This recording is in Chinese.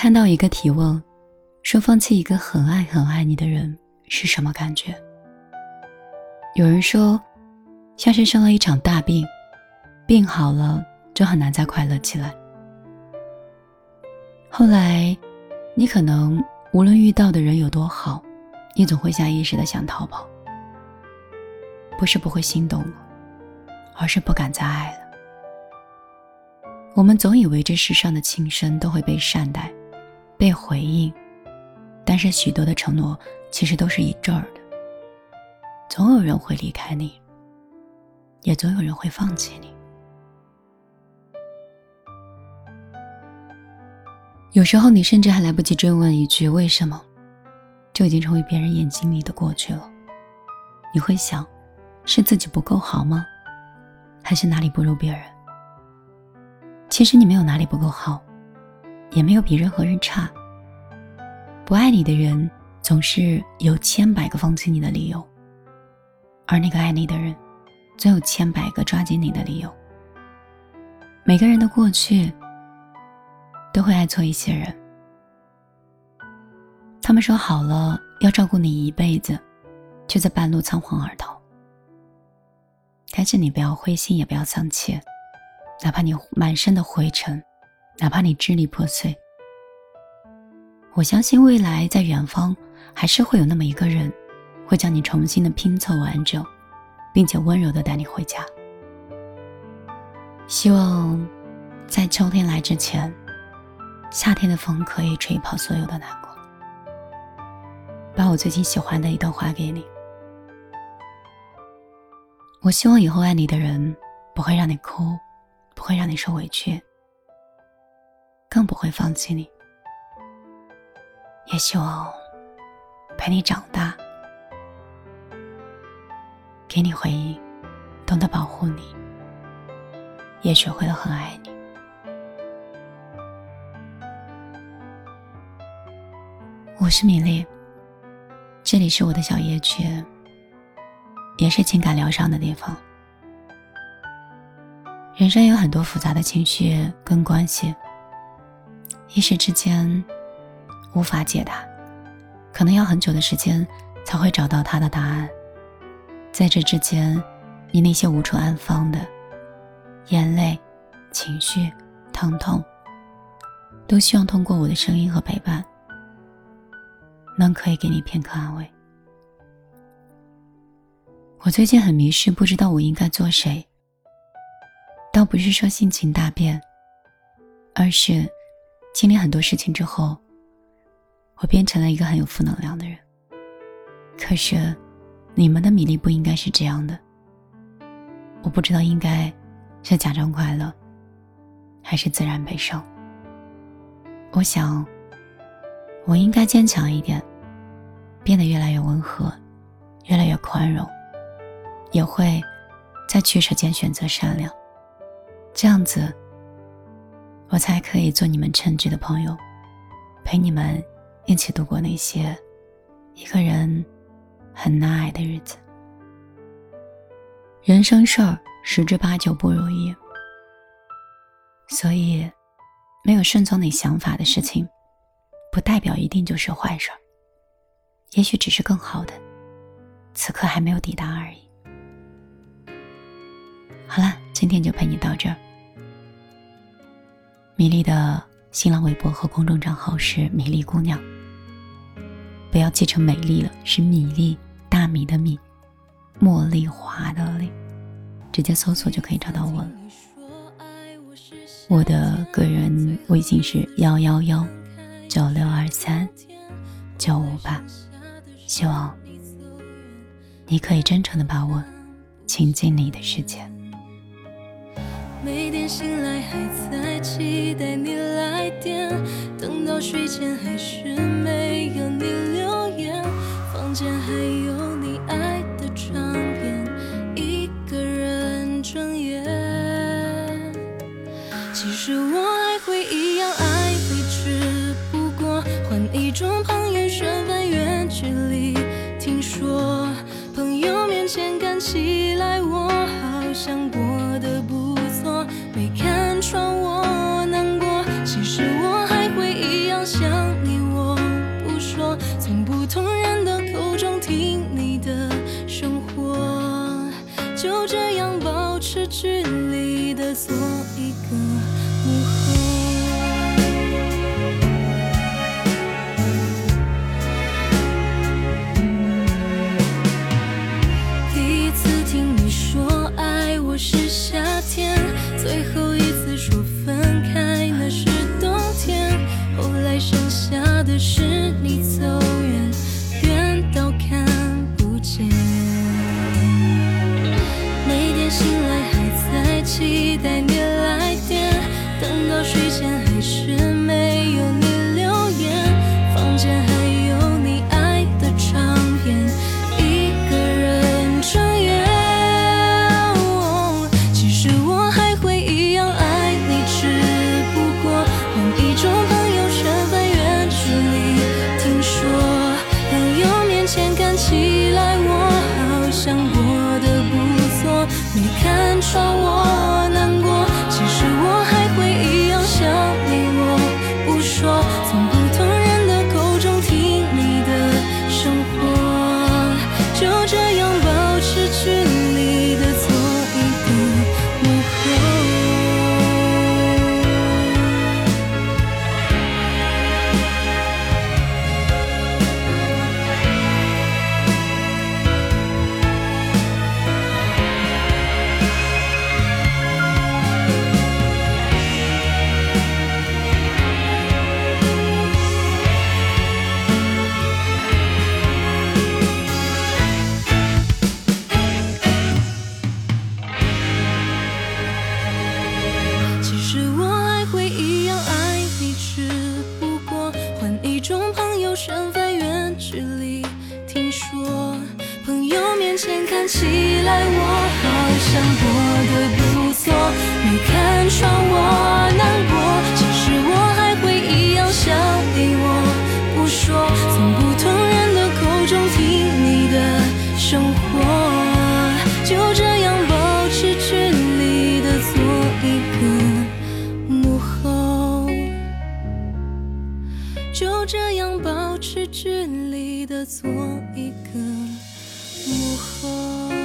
看到一个提问，说放弃一个很爱很爱你的人是什么感觉？有人说，像是生了一场大病，病好了就很难再快乐起来。后来，你可能无论遇到的人有多好，你总会下意识的想逃跑。不是不会心动了，而是不敢再爱了。我们总以为这世上的情深都会被善待，被回应，但是许多的承诺其实都是一阵儿的。总有人会离开你，也总有人会放弃你。有时候你甚至还来不及追问一句为什么，就已经成为别人眼睛里的过去了。你会想。是自己不够好吗？还是哪里不如别人？其实你没有哪里不够好，也没有比任何人差。不爱你的人总是有千百个放弃你的理由，而那个爱你的人，总有千百个抓紧你的理由。每个人的过去都会爱错一些人，他们说好了要照顾你一辈子，却在半路仓皇而逃。但是你不要灰心，也不要丧气，哪怕你满身的灰尘，哪怕你支离破碎，我相信未来在远方，还是会有那么一个人，会将你重新的拼凑完整，并且温柔的带你回家。希望在秋天来之前，夏天的风可以吹跑所有的难过。把我最近喜欢的一段话给你。我希望以后爱你的人不会让你哭，不会让你受委屈，更不会放弃你。也希望陪你长大，给你回应，懂得保护你，也学会了很爱你。我是米粒，这里是我的小夜曲。也是情感疗伤的地方。人生有很多复杂的情绪跟关系，一时之间无法解答，可能要很久的时间才会找到他的答案。在这之间，你那些无处安放的眼泪、情绪、疼痛，都希望通过我的声音和陪伴，能可以给你片刻安慰。我最近很迷失，不知道我应该做谁。倒不是说心情大变，而是经历很多事情之后，我变成了一个很有负能量的人。可是，你们的米粒不应该是这样的。我不知道应该是假装快乐，还是自然悲伤。我想，我应该坚强一点，变得越来越温和，越来越宽容。也会在取舍间选择善良，这样子，我才可以做你们称职的朋友，陪你们一起度过那些一个人很难挨的日子。人生事儿十之八九不如意，所以没有顺从你想法的事情，不代表一定就是坏事儿，也许只是更好的，此刻还没有抵达而已。好了，今天就陪你到这儿。米粒的新浪微博和公众账号是米粒姑娘，不要记成美丽了，是米粒，大米的米，茉莉花的莉，直接搜索就可以找到我了。我的个人微信是幺幺幺九六二三九五八，希望你可以真诚的把我请进你的世界。每天醒来还在期待你来电，等到睡前还是说我站在远距离听说朋友面前看起来我好像过得不错没看穿我。就这样保持距离的做一个。幕后。